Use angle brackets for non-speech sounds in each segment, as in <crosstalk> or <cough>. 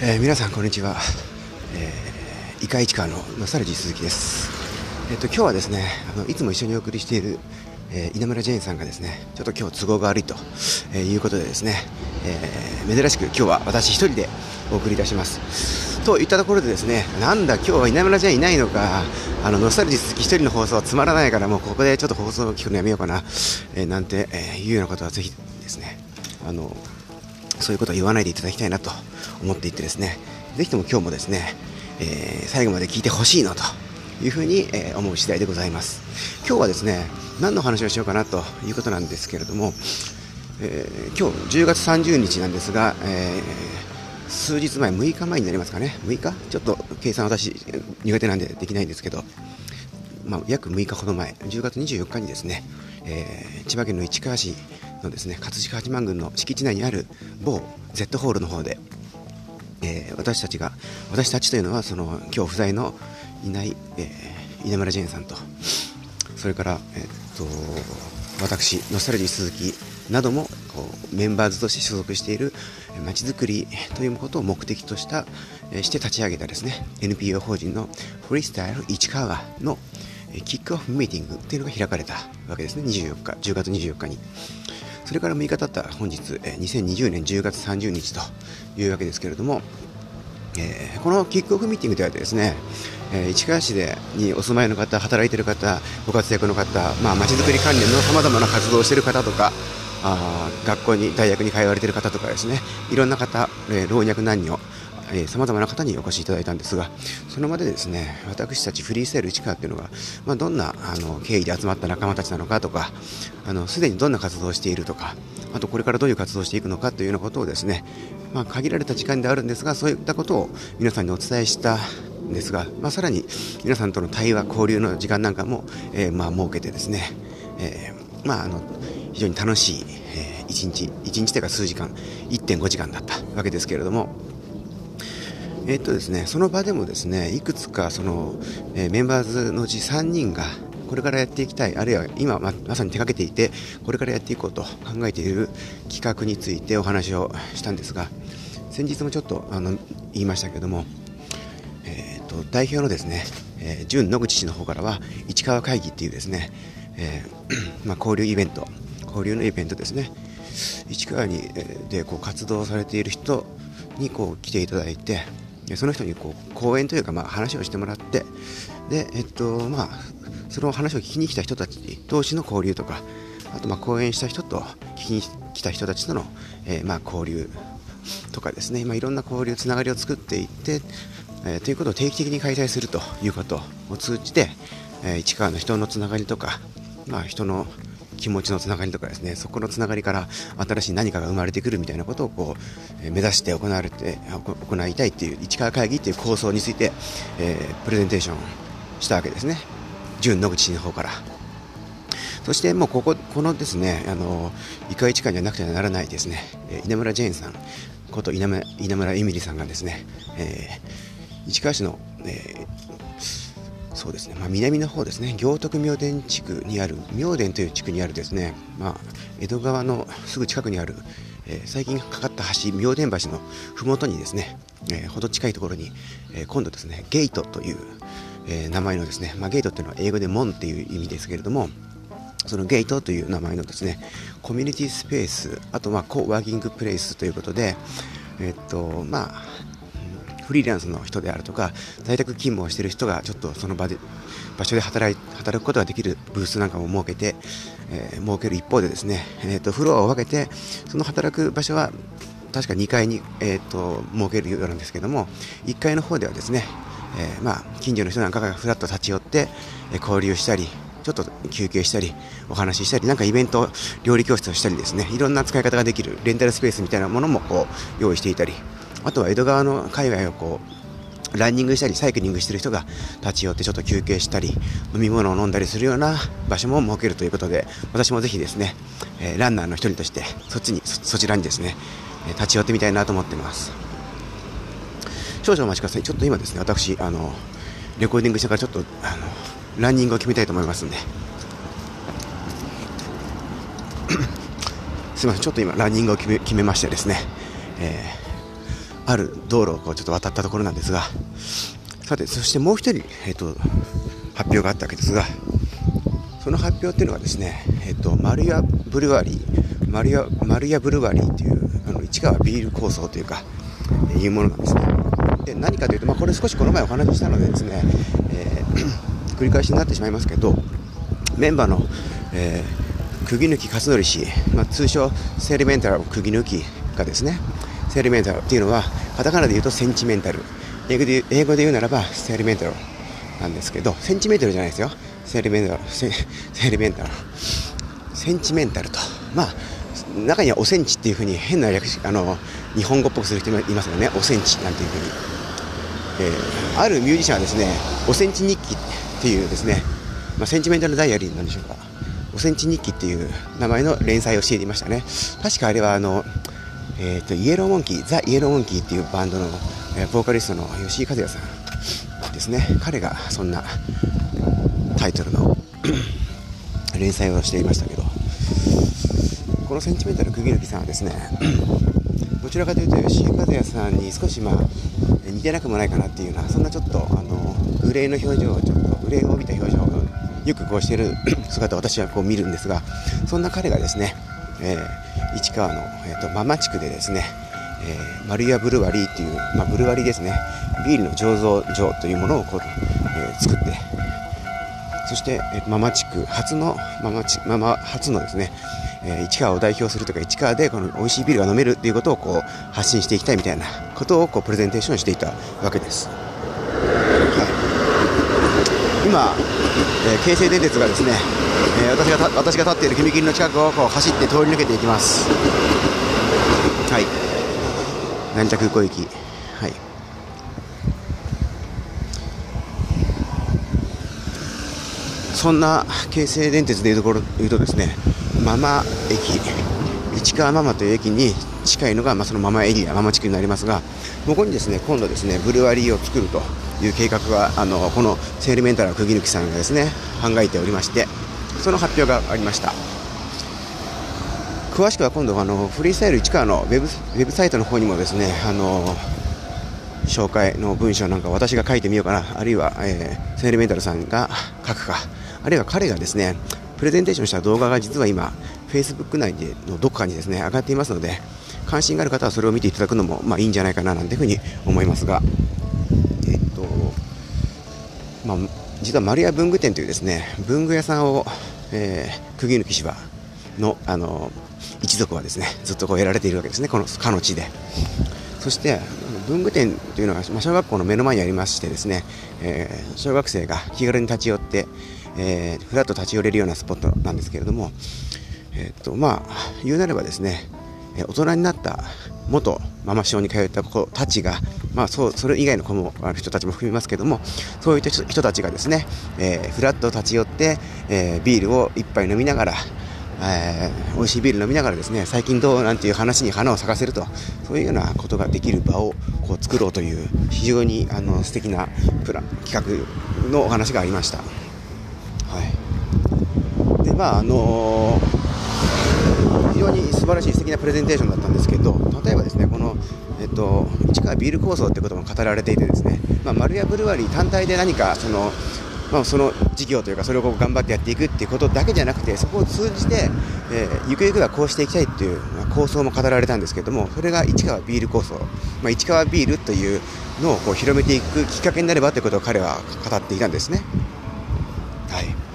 えー、皆さんこんにちは、えー、イカイチカのノスタルジー鈴木です、えーと、今日はですねあのいつも一緒にお送りしている、えー、稲村ジェーンさんがですねちょっと今日都合が悪いと、えー、いうことでですね、えー、珍しく今日は私一人でお送りいたします。といったところでですねなんだ今日は稲村ジェーンいないのかあのノスタルジー鈴木一人の放送はつまらないからもうここでちょっと放送を聞くのやめようかな、えー、なんて、えー、いうようなことはぜひですねあのそういうことを言わないでいただきたいなと思っていてですね。ぜひとも今日もですね、えー、最後まで聞いてほしいのというふうに、えー、思う次第でございます。今日はですね何の話をしようかなということなんですけれども、えー、今日10月30日なんですが、えー、数日前6日前になりますかね。6日？ちょっと計算私苦手なんでできないんですけどまあ、約6日ほど前、10月24日にですね、えー、千葉県の市川市のですね葛飾八幡宮の敷地内にある某 Z ホールの方で、えー、私たちが私たちというのはその今日不在のいない、えー、稲村ジェーンさんとそれから、えー、っと私ノスタルジー鈴木などもこうメンバーズとして所属しているまちづくりということを目的とした、えー、して立ち上げたですね NPO 法人のフリースタイル市川のキックオフミーティングというのが開かれたわけですね24日10月24日に。それから6日経った本日、2020年10月30日というわけですけれども、えー、このキックオフミーティングではですね、えー、市川市でにお住まいの方、働いている方、ご活躍の方、まあ、づくり関連のさまざまな活動をしている方とか、あ学校に、大学に通われている方とかですね、いろんな方、えー、老若男女、さまざまな方にお越しいただいたんですが、その場でですね私たちフリースタイル市川っていうのが、まあ、どんなあの経緯で集まった仲間たちなのかとか、すでにどんな活動をしているとか、あとこれからどういう活動をしていくのかというようなことをですね、まあ、限られた時間であるんですが、そういったことを皆さんにお伝えしたんですが、まあ、さらに皆さんとの対話、交流の時間なんかも、えー、まあ設けてですね、えー、まあ、あの非常に楽しい、え、1日、1日というか数時間、1.5時間だったわけですけれども、えっとですね、その場でもですねいくつかその、えー、メンバーズのうち3人がこれからやっていきたい、あるいは今ままさに手がけていて、これからやっていこうと考えている企画についてお話をしたんですが、先日もちょっとあの言いましたけども、えーと、代表のですね、えー、純野口氏の方からは、市川会議っていうですね、えー、<clears throat> まあ、交流イベント、交流のイベントですね、市川にでこう活動されている人にこう来ていただいて、その人にこう講演というかまあ話をしてもらってで、えっとまあ、その話を聞きに来た人たち同士の交流とかあとまあ講演した人と聞きに来た人たちとの、えー、まあ交流とかですね、まあ、いろんな交流つながりを作っていって、えー、ということを定期的に開催するということを通じて、えー、市川の人のつながりとか、まあ、人の気持ちのつながりとかですねそこのつながりから新しい何かが生まれてくるみたいなことをこう、目指して行われて行いたいっていう市川会議っていう構想について、えー、プレゼンテーションしたわけですね。純野口の方から。そしてもうこここのですねあの伊川市川にはなくてはならないですね、え稲村ジェーンさん。こと稲村稲村エミリさんがですね、えー、市川市の、えそうですね、まあ、南の方ですね、行徳明殿地区にある、明殿という地区にあるですね、まあ、江戸川のすぐ近くにある、えー、最近かかった橋、明殿橋の麓にですね、えー、ほど近いところに、えー、今度ですね、ゲートという、え名前のですね、まあ、ゲートというのは英語で門っていう意味ですけれども、そのゲートという名前のですね、コミュニティスペース、あとまあコワーキングプレイスということで、えっと、まあ、フリーランスの人であるとか在宅勤務をしている人がちょっとその場で場所で働い働くことができるブースなんかも設けて、えー、設ける一方でですね、えーと、フロアを分けてその働く場所は確か2階に、えーと、設けるようなんですけども1階の方ではですね、えー、まあ、近所の人なんかがふらっと立ち寄って、え交流したりちょっと休憩したりお話ししたりなんかイベント料理教室をしたりですねいろんな使い方ができるレンタルスペースみたいなものもこう用意していたりあとは江戸川の界隈をこうランニングしたりサイクリングしてる人が立ち寄ってちょっと休憩したり飲み物を飲んだりするような場所も設けるということで私もぜひですね、えー、ランナーの一人としてそっちにそちらにですね立ち寄ってみたいなと思ってます。少々お待ちください。ちょっと今ですね私あのレコーディングしてからちょっとあのランニングを決めたいと思いますんで。<coughs> すみません。ちょっと今ランニングを決め決めましてですね、えーある道路をこうちょっと渡ったところなんですがさてそしてもう一人、えーと、発表があったわけですがその発表っていうのがですね、えーと、マルヤブルワリーマルヤマルヤブルワリーというあの市川ビール構想というか、えー、いうものなんですね。で何かというと、まあ、これ少しこの前お話ししたのでですね、えー、繰り返しになってしまいますけどメンバーの、えー、釘抜き勝則氏、まあ、通称セリメンタルを釘抜きがですねセリメンタルっていうのはカタカナで言うとセンチメンタル。英語で英語で言うならばセリメンタルなんですけどセンチメートルじゃないですよ。セリメンタルセセリメンタル。センチメンタルと。まあ中にはおセンチっていうふうに変な略あの日本語っぽくする人もいますよね。おセンチなんていうふうに、えー、あるミュージシャンはですねおセンチ日記っていうですね、まあ、センチメンタルダイアリーなんでしょうか。おセンチ日記っていう名前の連載をしていましたね。確かあれはあのえーと、イエローモンキーザ・イエローモンキーっていうバンドの、えー、ボーカリストの吉井和也さんですね。彼がそんなタイトルの <clears throat> 連載をしていましたけどこのセンチメンタル釘抜さんはですね <clears throat> どちらかというと吉井和也さんに少しまあ似てなくもないかなっていうようなそんなちょっとあの憂いの表情をちょっと憂いを帯びた表情をよくこうしている <clears throat> 姿を私はこう見るんですがそんな彼がですね、えー市川の、えーと、ママ地区でですね、えー、丸屋ブルワリーっていう、まあ、ブルワリーですねビールの醸造所というものをこう、えー、作ってそして、えー、ママ地区初のママチママ初のですね、えー、市川を代表するとか市川でこの美味しいビールが飲めるっていうことをこう発信していきたいみたいなことをこうプレゼンテーションしていたわけです。はい、今、えー、京成電鉄がですねえー、私が私が立っている踏切の近くをこう走って通り抜けていきます。はい。成田空港行き。はい。そんな京成電鉄でいうところ言うとですねママ駅。市川ママという駅に近いのが、まあ、そのママエリアママ地区になりますがここにですね今度ですねブルワリーを作るという計画があのこのセールメンタルの釘抜さんがですね考えておりましてその発表がありました。詳しくは今度あのフリースタイル市川のウェブウェブサイトの方にもですねあの紹介の文章なんか私が書いてみようかな。あるいは、えー、セールメンタルさんが書くか。あるいは彼がですねプレゼンテーションした動画が実は今 Facebook 内でのどこかにですね上がっていますので関心がある方はそれを見ていただくのも、まあ、いいんじゃないかななんていうふに思いますが、えっとまあ、実は丸屋文具店というですね文具屋さんを、えー、釘抜芝のあの一族はですねずっとこうやられているわけですねこのかの地で。そして文具店というのは、まあ、小学校の目の前にありましてですね、えー、小学生が気軽に立ち寄って、えー、ふらっと立ち寄れるようなスポットなんですけれども、えー、っとまあ言うなればですね大人になった元ママ小に通った子たちが、まあ、そうそれ以外の子もある人たちも含みますけどもそういった人たちがですね、えー、ふらっと立ち寄って、えー、ビールを一杯飲みながらえー、美味しいビール飲みながらですね最近どうなんていう話に花を咲かせるとそういうようなことができる場をこう作ろうという非常にあの素敵なプラン企画のお話がありました。はい、でまああのー常に素晴らしい素敵なプレゼンテーションだったんですけど例えばですねこの、えっと、市川ビール構想ってことも語られていてですね、まあ、丸屋ブルワリー単体で何かそのまあ、その事業というかそれを頑張ってやっていくっていうことだけじゃなくてそこを通じて、えー、ゆくゆくはこうしていきたいっていう、まあ、構想も語られたんですけどもそれが市川ビール構想、まあ、市川ビールというのをこう広めていくきっかけになればということを彼は語っていたんですね。はい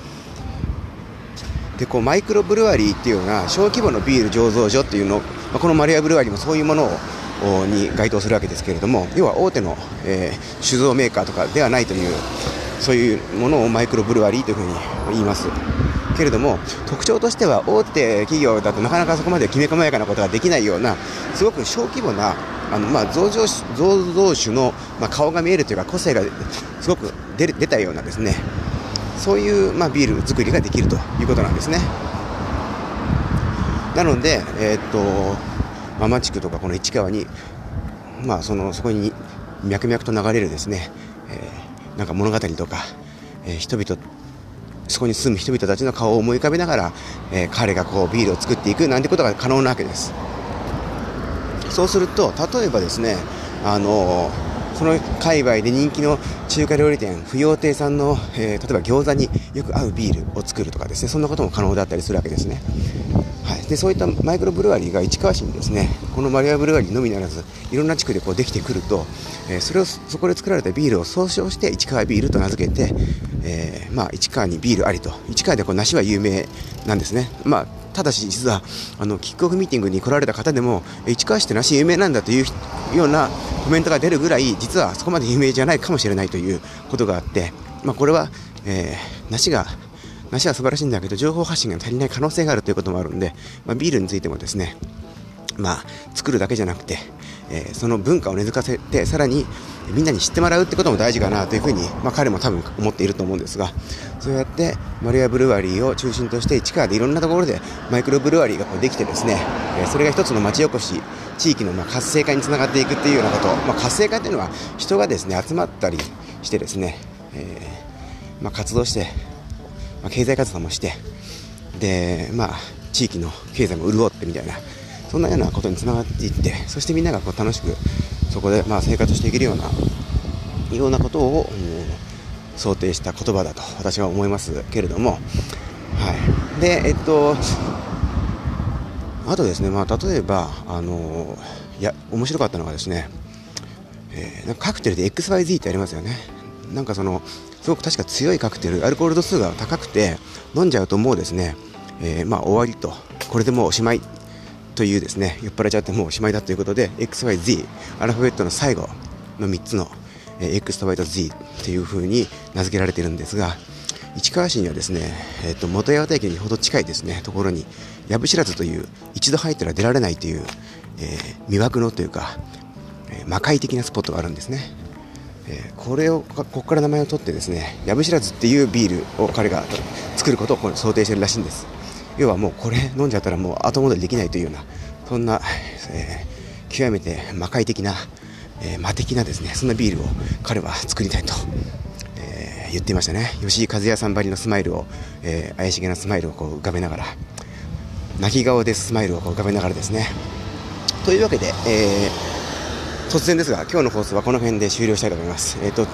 でこうマイクロブルワリーっていうような小規模のビール醸造所っていうの、まあ、このマリアブルワリーもそういうものをに該当するわけですけれども要は大手の、えー、酒造メーカーとかではないというそういうものをマイクロブルワリーというふうに言います。けれども特徴としては大手企業だとなかなかそこまできめ細やかなことができないようなすごく小規模なあの、まあ、造造酒の、まあ、顔が見えるというか個性がすごく出出たようなですねそういう、まあ、ビール作りができるということなんですね。なので、えー、っとママ地区とかこの市川に、まあ、そのそこに脈々と流れるですね、えー、なんか物語とか、えー、人々そこに住む人々たちの顔を思い浮かべながら、えー、彼がこうビールを作っていくなんてことが可能なわけです。そうすると例えばですねあのその界隈で人気の中華料理店不要亭さんの、えー、例えば餃子によく合うビールを作るとかですねそんなことも可能だったりするわけですね。はい、でそういったマイクロブルワリーが市川市にですね。このマリアブルワリーのみならずいろんな地区でこうできてくると、えー、それをそこで作られたビールを総称して市川ビールと名付けて、えー、まあ、市川にビールありと。市川でこう梨は有名なんですね、まあ、ただし実はあのキックオフミーティングに来られた方でも市川市って梨有名なんだというようなコメントが出るぐらい実はそこまで有名じゃないかもしれないということがあって、まあ、これは、えー、梨が梨は素晴らしいんだけど情報発信が足りない可能性があるということもあるんで、まあ、ビールについてもですねまあ、作るだけじゃなくて、えー、その文化を根付かせてさらにみんなに知ってもらうってことも大事かなというふうに、まあ、彼も多分思っていると思うんですがそうやってマリアブルワリーを中心として市川でいろんなところでマイクロブルワリーがこうできてですね、えー、それが一つの町おこし地域のまあ活性化につながっていくっていうようなこと、まあ、活性化っていうのは人がですね集まったりしてですね、えーまあ、活動してまあ、経済活動もしてで、まあ、地域の経済も潤ってみたいなそんなようなことにつながっていってそしてみんながこう楽しくそこでまあ生活していけるようなようなことを、想定した言葉だと私は思いますけれども、はい、でえっとあとですね、まあ、例えばあのいや面白かったのがですね、えー、なんかカクテルで XYZ ってありますよね。なんかそのすごく確か強いカクテルアルコール度数が高くて飲んじゃうともうですね、えー、まあ終わりと。これでもうおしまい。というですね酔っ払っちゃってもうおしまいだということで XYZ アルファベットの最後の3つの、えー、X と Y と Z っていう風に名付けられているんですが市川市にはですね、えーと、元八幡駅にほど近いですねところに藪知らずという一度入ったら出られないという、えー、魅惑のというか、えー、魔界的なスポットがあるんですね。えー、これをここから名前を取ってですね藪知らずっていうビールを彼が作ることを想定してるらしいんです。要はもうこれ飲んじゃったらもう後戻りできないというようなそんな、えー、極めて魔界的な、えー、魔的なですねそんなビールを彼は作りたいと、え言っていましたね吉井和也さんばりのスマイルを、え怪しげなスマイルをこう浮かべながら泣き顔でスマイルをこう浮かべながらですねというわけで、えー突然ですが今日の放送はこの辺で終了したいと思います。えーと、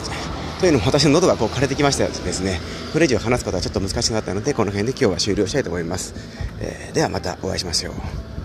というのも私の喉がこう枯れてきましたですね。これ以上話すことはちょっと難しくなったのでこの辺で今日は終了したいと思います、えー、ではまたお会いしましょう。